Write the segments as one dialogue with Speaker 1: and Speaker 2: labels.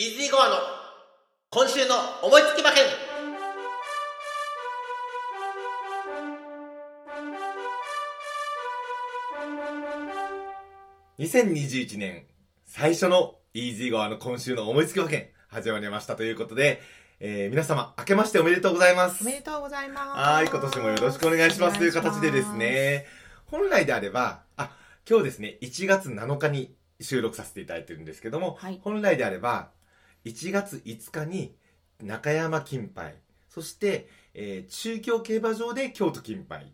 Speaker 1: イージーゴアの今週の思いつき馬券2021年最初のイージーゴアの今週の思いつき馬券始まりましたということで、えー皆様明けましておめでとうございます。
Speaker 2: おめでとうございます。
Speaker 1: はい、今年もよろしくお願いします。という形でです。ね、本来であれば、あ、今日ですね、1月7日に収録させていただいてるんですけども、
Speaker 2: はい。
Speaker 1: 本来であれば、1月5日に中山金杯、そして、えー中京競馬場で京都金杯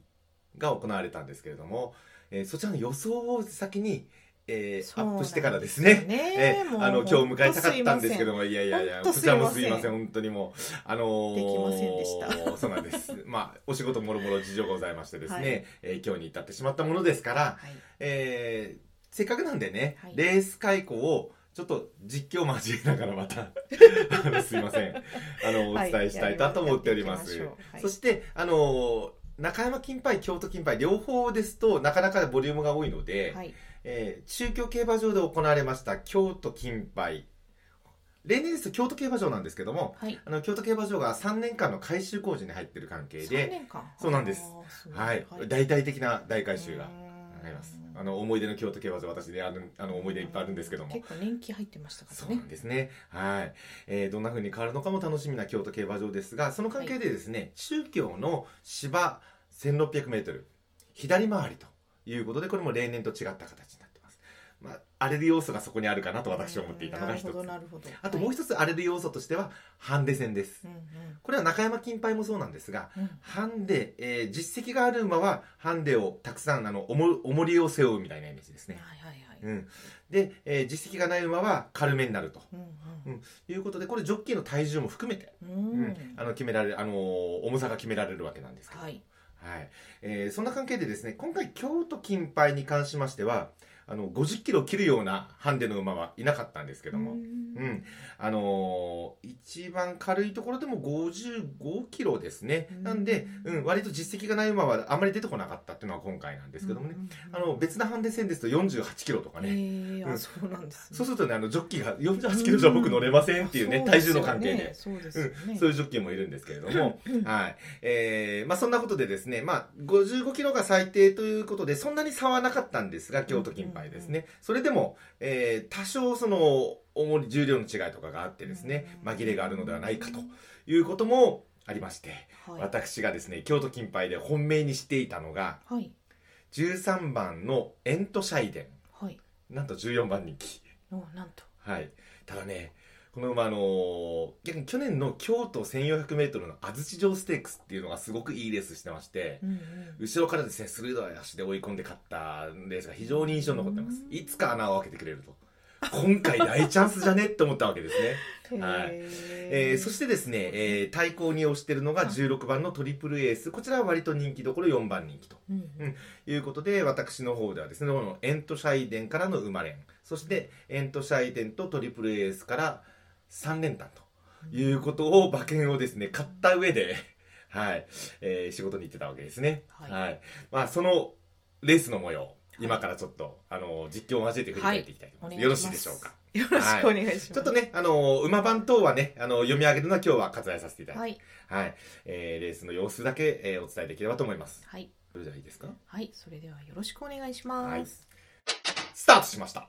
Speaker 1: が行われたんですけれども、えーそちらの予想を先に、えーアップしてからですね、
Speaker 2: ね
Speaker 1: えーあの、今日迎えたかったんですけども、いやいやいや、こちらもす
Speaker 2: すいません。
Speaker 1: 本当にもう、あのー
Speaker 2: できませんでした。
Speaker 1: そうなんです。まあ、お仕事もろもろ事情がございましてですね、
Speaker 2: はい。
Speaker 1: えー今日に至ってしまったものですから、
Speaker 2: はい。
Speaker 1: えーせっかくなんでね、
Speaker 2: はい。
Speaker 1: レース開講をちょっと実況を交えながらまたあのすいません。あのお
Speaker 2: はい。
Speaker 1: 伝えしたいなと思っております、
Speaker 2: はい。
Speaker 1: そしてあの中山金杯京都金杯両方ですとなかなかボリュームが多いので、
Speaker 2: はい。
Speaker 1: えー中京競馬場で行われました京都金杯。例年ですと京都競馬場なんですけども
Speaker 2: はい。
Speaker 1: あの京都競馬場が3年間の改修工事に入っている関係
Speaker 2: 3
Speaker 1: で。そうなんです。はい。大々的な大改修があります。あの思い出の京都競馬場私であるあの思い出いっぱいあるんですけども。
Speaker 2: 結構年季入ってましたからね。
Speaker 1: そうなん。ですね。はい、えーどんな風に変わるのかも楽しみな京都競馬場ですがその関係でですね、中京の芝 1600m 左回りということでこれも例年と違った形になまあ荒れる要素がそこにあるかなと私は思っていたのが一つ。あともう
Speaker 2: 一
Speaker 1: 一つ荒れる要素としてはハンデ戦です
Speaker 2: うんうん。
Speaker 1: これは中山金杯もそうなんですが
Speaker 2: うん
Speaker 1: ハンデ、えー実績がある馬はハンデをたくさんあの重重りを背負うみたいなイメージですね、
Speaker 2: はいはいはい。
Speaker 1: うん、で、えー実績がない馬は軽めになると
Speaker 2: うん
Speaker 1: いうことでこれジョッキーの体重も含めて、
Speaker 2: うん。
Speaker 1: う
Speaker 2: うんん。
Speaker 1: あの決められる、あのー重さが決められるわけなんですけど、
Speaker 2: はい。
Speaker 1: はいえーそんな関係でですね今回京都金杯に関しましてはあの50キロを切るようなハンデの馬はいなかったんですけども、
Speaker 2: うん。
Speaker 1: うん、あのー一番軽いところでも55キロですね、
Speaker 2: うん。
Speaker 1: なんで、うん、割と実績がない馬はあまり出てこなかったっていうのは今回なんですけどもね、。あの別なハンデ戦ですと48キロとかね、
Speaker 2: ええ、
Speaker 1: うん。
Speaker 2: あ、そうなんですね。
Speaker 1: そうするとねあのジョッキーが48キロじゃ僕乗れませんっていうね、体重の関係で。
Speaker 2: そうですよね。
Speaker 1: うん、そういうジョッキーもいるんですけれども、はい。えー、まあそんなことでですね、まあ55キロが最低ということで、そんなに差はなかったんですが、京都金杯ですね。それでも、えー、多少その、重り、重量の違いとかがあってですね、
Speaker 2: うん
Speaker 1: 紛れがあるのではないかということもありまして、
Speaker 2: はい。
Speaker 1: 私がですね、京都金杯で本命にしていたのが、
Speaker 2: はい。
Speaker 1: 13番のエントシャイデ
Speaker 2: はい。
Speaker 1: ン。なんと14番人気。
Speaker 2: お、なんと。
Speaker 1: はい、ただね、この馬、あのー逆に去年の京都 1400m の安土城ステークスっていうのがすごくいいレースしてまして、
Speaker 2: うんうん。
Speaker 1: 後ろからですね、鋭い足で追い込んで勝ったレースが非常に印象に残ってます。いつか穴を開けてくれると。今回大チャンスじゃね？って思ったわけですね。はいえーそしてですね、えー対抗に推してるのが16番のトリプルエース。こちらは割と人気どころ4番人気と。
Speaker 2: うんうん
Speaker 1: いうことで、私の方ではですね、このエントシャイデンからの生まれん、そしてエントシャイデンとトリプルエースから3連単ということを、馬券をですね、買った上で、はい、えー仕事に行ってたわけですね。は。
Speaker 2: はいい
Speaker 1: まあ、そのレースの模様、今からちょっと、あの、実況を交えて振り返っていきたいと思います。よろしいでしょうか？
Speaker 2: よろしくお願いします。
Speaker 1: ちょっとね、あの、馬番等はね、あの、読み上げるのは今日は割愛させていただいて、
Speaker 2: はい。
Speaker 1: はい、えーレースの様子だけ、えーお伝えできればと思います。
Speaker 2: はい。
Speaker 1: それではいいですか？
Speaker 2: はい。それではよろしくお願いし
Speaker 1: はい
Speaker 2: ます。。
Speaker 1: スタートしました。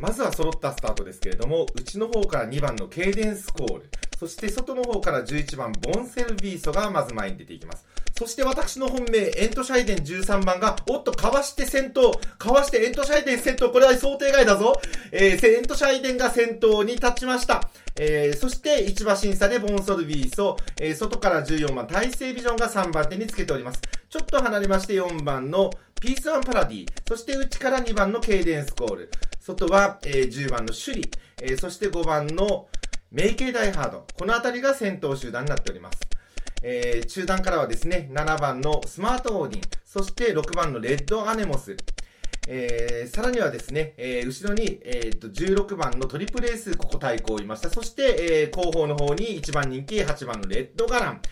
Speaker 1: まずは揃ったスタートですけれども、内の方から2番のケイデンスコール、そして外の方から11番ボンセルビーソがまず前に出ていきます。そして私の本命、エントシャイデン13番が、おっと、かわして先頭、かわしてエントシャイデン先頭、これは想定外だぞ。えー、エントシャイデンが先頭に立ちました。えー、そして1馬審査でボンソルビーソ、えー、外から14番、大西ビジョンが3番手につけております。ちょっと離れまして4番のピースワンパラディ、そして内から2番のケイデンスコール、外は、えー10番のシュリ、えーそして5番のメイケイダイハード、この辺りが先頭集団になっております。えー中段からはですね、7番のスマートオーディン、そして6番のレッドアネモス、えーさらにはですね、えー後ろに、えーと16番のトリプルエース、ここ対抗いました。そして、えー後方の方に1番人気、8番のレッドガラン、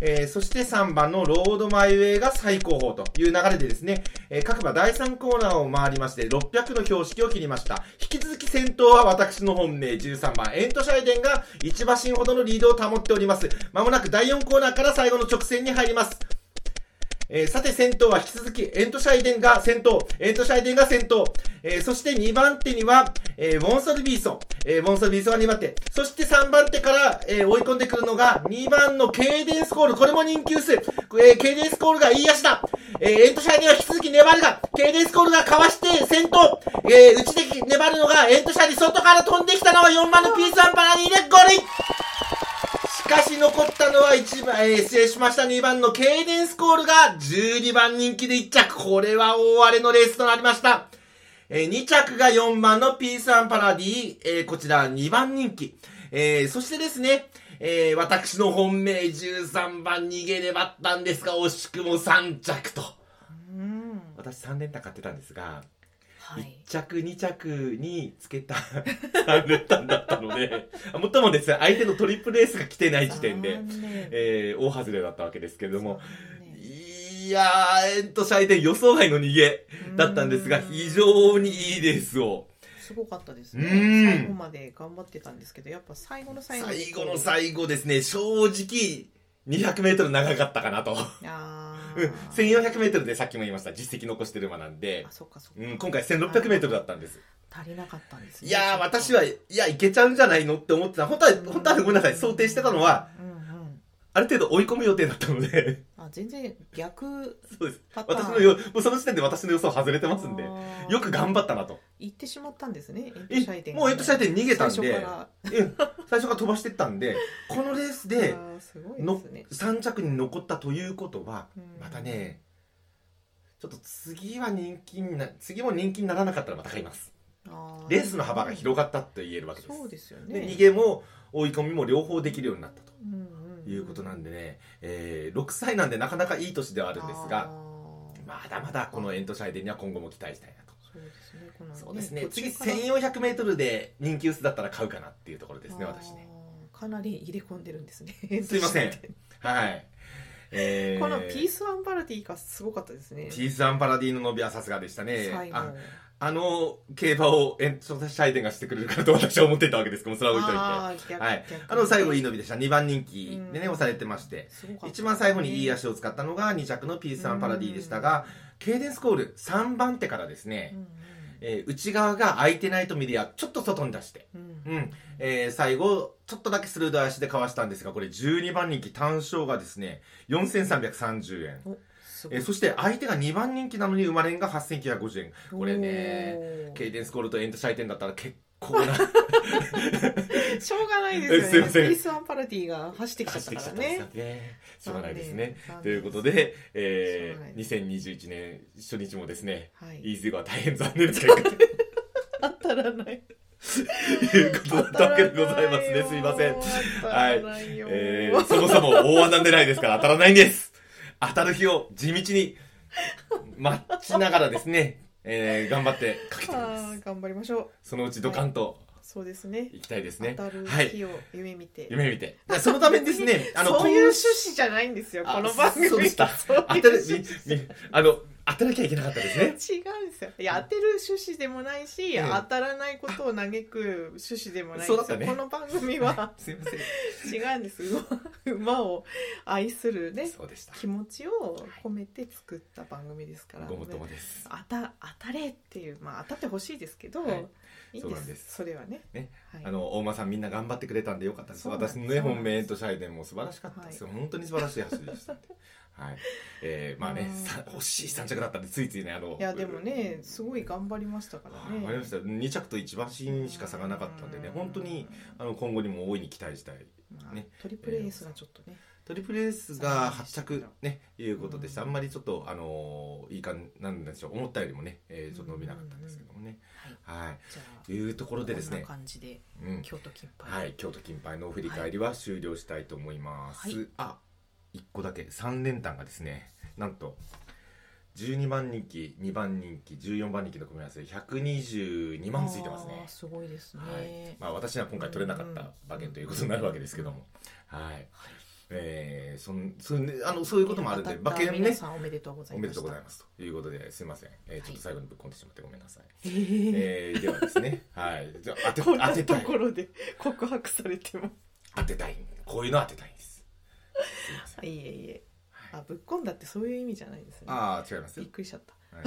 Speaker 1: えー、そして3番のロードマイウェイが最高峰という流れでですね、えー、各馬第3コーナーを回りまして、600の標識を切りました。引き続き先頭は私の本命13番、エントシャイデンが1馬身ほどのリードを保っております。まもなく第4コーナーから最後の直線に入ります。えー、さて先頭は引き続きエントシャイデンが先頭、エントシャイデンが先頭、えー、そして2番手には、えー、ウォンソルビーソン、えー、ウォンソルビーソンが2番手、そして3番手から、えー、追い込んでくるのが2番のケーデンスコール、これも人気薄、えー、ケーデンスコールがいい足だ、えー、エントシャイデンは引き続き粘るが、ケーデンスコールがかわして先頭、えー、内で粘るのがエントシャイデン、外から飛んできたのは4番のピースアンパラディでゴール残ったのは1番、えー、失礼しました2番のケイデンスコールが12番人気で1着。これは大荒れのレースとなりました。えー、2着が4番のピースアンパラディ、えー、こちら2番人気。えー、そしてですね、えー、私の本命13番逃げればったんですが、惜しくも3着と。私3連単買ってたんですが、1着2着につけた3連単だったのでもっともです。ね相手のトリプルエースが来てない時点で、えー、大外れだったわけですけれども。いやーえっと最低予想外の逃げだったんですが非常にいいレースを。
Speaker 2: すごかったですね。最後まで頑張ってたんですけどやっぱ最後の最後
Speaker 1: 最後の最後ですね。正直200メートル長かったかなと。うん、1400メートルでさっきも言いました実績残してる馬なんで、
Speaker 2: あそっかそっ
Speaker 1: かうん、今回1600メートルだったんです。
Speaker 2: 足りなかったんです
Speaker 1: ね。いやー、私は、いや、いけちゃうんじゃないのって思ってた。本当は、本当はごめんなさい、想定してたのは、うんある程度追い込む予定だったので。
Speaker 2: あ全然逆
Speaker 1: そうです。私のよもうその時点で私の予想外れてますんで。よく頑張ったなと。
Speaker 2: 言ってしまったんですね
Speaker 1: エントシャイテンもうエントシャイテン逃げたんで。最初から。最初から飛ばしてったんでこのレースで のね、3着に残ったということはまたねちょっと次は人気にな次も人気にならなかったらまた買います。レースの幅が広がったって言えるわけです。
Speaker 2: そうですよね。
Speaker 1: で逃げも追い込みも両方できるようになったと、うんいうことなんでね、えー、6歳なんでなかなかいい年ではあるんですがまだまだこのエントシャイデンには今後も期待したいなと。そうですね、ね、次 1400m で人気薄だったら買うかなっていうところですね私ね。
Speaker 2: かなり入れ込んでるんですね
Speaker 1: すいません。はい
Speaker 2: えー、このピースワンパラディがすごかったですね。
Speaker 1: ピースワンパラディの伸びはさすがでしたね。ああの競馬をエントシャイデンがしてくれるかと私は思ってたわけですけどそれは置いといて。はい、あの最後いい伸びでした。2番人気でね押されてまして、一番最後にいい足を使ったのが2着のピースアンパラディでしたが、ケーデンスコール3番手からですね、えー、内側が空いてないと見りやちょっと外に出して、うん、うん、えー、最後ちょっとだけ鋭い足でかわしたんですがこれ12番人気単勝がですね4330円。えそして相手が2番人気なのに生まれんが8950円。これねケイデンスコールとエントシャイテンだったら結
Speaker 2: しょうがないですよね。ピースワンパラティが走ってきちゃったからね。
Speaker 1: しょうがないですね。ということで、えー、2021年初日もですね、はい、イーズーは大変残念な結果
Speaker 2: 当たらない。
Speaker 1: いうことだったわけでございますね。すいません。はい。えー、そもそも大穴狙いですから当たらないんです。当たる日を地道に待ちながらですね、えー、頑張ってかけてま
Speaker 2: す。頑張りましょう。
Speaker 1: そのうちドカンと、はい、
Speaker 2: そうですね。
Speaker 1: 行きたいですね。
Speaker 2: 当たる日を夢見て。
Speaker 1: はい、夢見て。そのためにですね、
Speaker 2: あの、そういう趣旨じゃないんですよ、この番組。そうでした。当た
Speaker 1: る、あの、当てなきゃいけなかったですね。
Speaker 2: 違うんですよ。いや、当てる趣旨でもないし、え当たらないことを嘆く趣旨でもないんですよ。ね、この番組は すいません。違うんです。馬を愛するね、気持ちを込めて作った番組ですから。
Speaker 1: ごもともです。
Speaker 2: 当た、当たれっていう、まあ当たってほしいですけど、はいそうなんです。それはね。
Speaker 1: ね、はい、あの大間さんみんな頑張ってくれたんでよかったです。私のね本命とシャイデンも素晴らしかったですよ、はい、本当に素晴らしい走りでしたはい、えー、まあね、欲しい3着だったんでついついねあの
Speaker 2: いやでもねすごい頑張りましたからね。頑張りました。
Speaker 1: 2着と1馬身しか差がなかったんでね本当にあの今後にも大いに期待したい、ね、
Speaker 2: トリプルエースがちょっとね、
Speaker 1: トリプルエースが8着ねいうことでした、あんまりちょっとあのいいかなんでしょう思ったよりもね、えー、ちょっと伸びなかったんですけどもね、はい、い。うところでですね。
Speaker 2: 感じで、うん、京都金杯
Speaker 1: はい。京都金杯の振り返りは終了したいと思います、はい、あ1個だけ。3連単がですねなんと12番人気2番人気14番人気の組み合わせ122万ついてますね。
Speaker 2: すごいですね、
Speaker 1: はい。まあ、私は今回取れなかった馬券ということになるわけですけども、はい、はいえー、そんそんあのそういうこともあるんで馬券ね
Speaker 2: おめでとうございます。
Speaker 1: おめでとうございますと。いうことですいません、えー、ちょっと最後にぶっ込んでしまってごめんなさい、えー、ではですねはい。じゃ当て
Speaker 2: こんなところで告白されても。
Speaker 1: 当てたい。こういうの当てたいんです。
Speaker 2: すいません。いえいえ。あぶっ込んだってそういう意味じゃないですね。
Speaker 1: ああ違います
Speaker 2: びっくりしちゃった、はい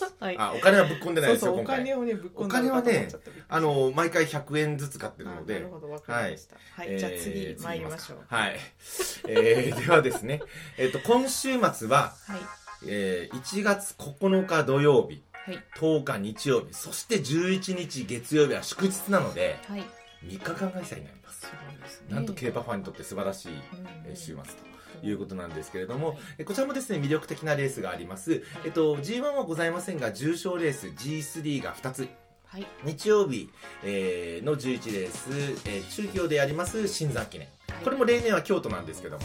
Speaker 1: はい、あお金はぶっ込んでないですよ
Speaker 2: お金をねぶっ込
Speaker 1: んでお金はねあの毎回100円ずつ買ってるので。
Speaker 2: なるほどわかりました。はい、はい、じゃあ次参りましょう。
Speaker 1: はい、えー、ではですね。えっ、と今週末は、はい。えー、1月9日土曜日、はい、10日日曜日そして11日月曜日は祝日なので、はい、3日間開催になります。すごいです、ね、なんと競馬ファンにとって素晴らしい、うんうん、週末ということなんですけれども、はい、こちらもですね、魅力的なレースがあります。えっと、G1 はございませんが、重賞レース G3 が2つ。はい、日曜日、えー、の11レース、えー、中京であります新山記念。これも例年は京都なんですけども、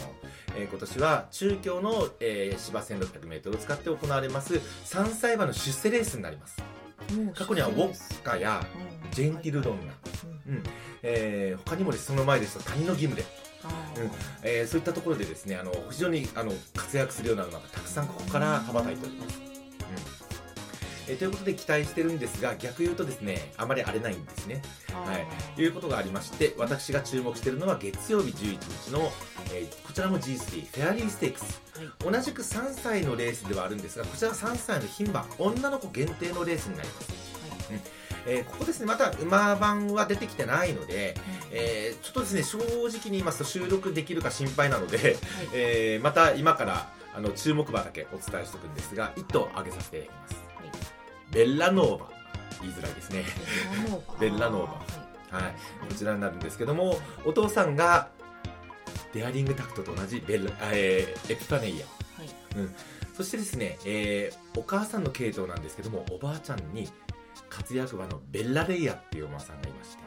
Speaker 1: えー、今年は中京の、えー、芝 1600m を使って行われます3歳馬の出世レースになります。過去にはウォッカやジェンティルドンナ、うん。えー、他にもです、その前ですと谷の義務でうん。えー、そういったところでですねあの非常にあの活躍するような馬がたくさんここから羽ばたいております。うん。えー、ということで期待してるんですが逆言うとですねあまり荒れないんですね。はい、いうことがありまして私が注目しているのは月曜日11日の、えー、こちらも G3 フェアリーステークス、はい、同じく3歳のレースではあるんですがこちらは3歳の牝馬女の子限定のレースになります。はい。うんえー、ここですね、また馬番は出てきてないので、えー、ちょっとですね、正直に言いますと収録できるか心配なので、はい、えー、また今からあの注目馬だけお伝えしておくんですが、1頭挙げさせていただきます。はい、ベッラノーバ。言いづらいですね。ベッラノーバ。はい、こちらになるんですけども、お父さんがデアリングタクトと同じベル、えー、エピファネイア。はいうん、そしてですね、えー、お母さんの系統なんですけども、おばあちゃんに活躍馬のベッラレイヤっていうお馬さんがいまして、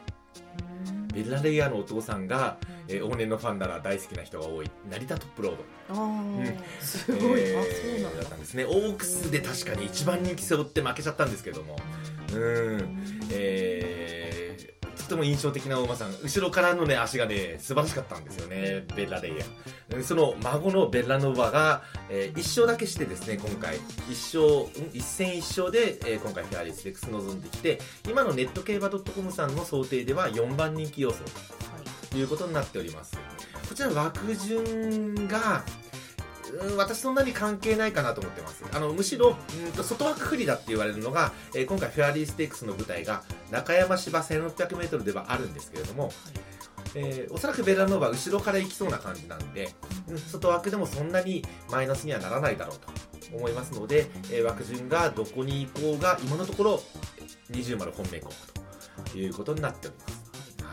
Speaker 1: ベッラレイヤのお父さんが、えー、往年のファンなら大好きな人が多い。成田トップロード。あ、
Speaker 2: うん、すごい、え
Speaker 1: そうなんだ。ったんですね。オークスで確かに一番人気背負って負けちゃったんですけども。うん。えーとても印象的なお馬さん後ろからのね足がね素晴らしかったんですよねベッラレイヤその孫のベッラノーバが、えー、1勝だけしてですね今回。1勝、1戦1勝で、えー、今回フェアリーステックス臨んできて今のネット競馬 .com さんの想定では4番人気予想ということになっております。こちら枠順がうん私そんなに関係ないかなと思ってますあのむしろうんと外枠不利だって言われるのが、えー、今回フェアリーステークスの舞台が中山芝 1600m ではあるんですけれども、えー、おそらくベラノーバ後ろから行きそうな感じなんで、うん、外枠でもそんなにマイナスにはならないだろうと思いますので、えー、枠順がどこに行こうが今のところ20丸本命候補ということになっております。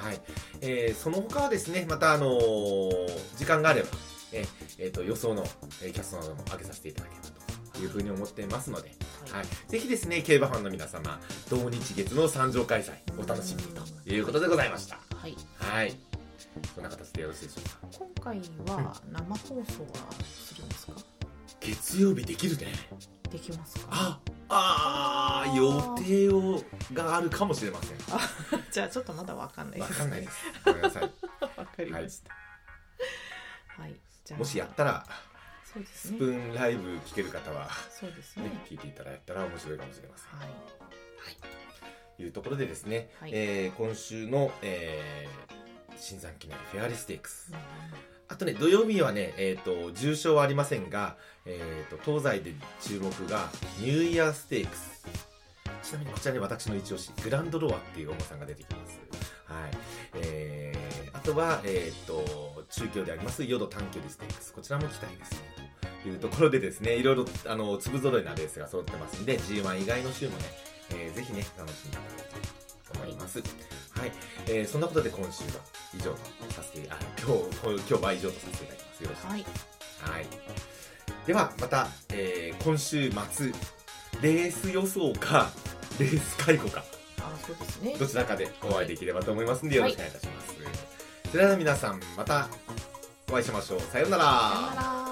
Speaker 1: はいえー、その他はですねまた、あのー、時間があればええー、と予想の、えキャストなども上げさせていただければというふうに思っていますので、はい、ぜひですね競馬ファンの皆様同日月の参上開催お楽しみにということでございました。はい、はい、そんな形でよろしいでしょう
Speaker 2: か。今回は生放送はするんですか、
Speaker 1: 月曜日できるね。
Speaker 2: できますか？
Speaker 1: ああ予定をがあるかもしれません。
Speaker 2: じゃあちょっとまだわかんない
Speaker 1: です、ね、わかんないです。ごめんなさい。
Speaker 2: わかりました、
Speaker 1: はい、はいもしやったらそうです、ね、スプーンライブ聞ける方は
Speaker 2: そうですね、
Speaker 1: 聞いていただいたら面白いかもしれません。はい、はい、いうところでですね、はい、えー、今週の、えー、新山記念フェアリステークス、うん、あとね土曜日はね、えーと、重賞はありませんが、えーと、東西で注目がニューイヤーステークス。ちなみにこちらに私の一押しグランドロアっていうお馬さんが出てきます。はい。えー、あとは、えーと中京であります淀短距離ステークス。こちらも期待ですね。というところでですねいろいろあの粒揃いなレースが揃ってますんで G1 以外の週もね、えー、ぜひね楽しんでいただきたいと思います。はい、えー、そんなことで今週は以上とさせてあ今日今日は以上とさせていただきます。よろしくはい、はい、ではまた、えー、今週末レース予想か レース解雇か。
Speaker 2: あそうですね。
Speaker 1: どちらかでお会いできればと思いますんでよろしくお願いいたします、はい。それでは皆さんまたお会いしましょう。さようなら。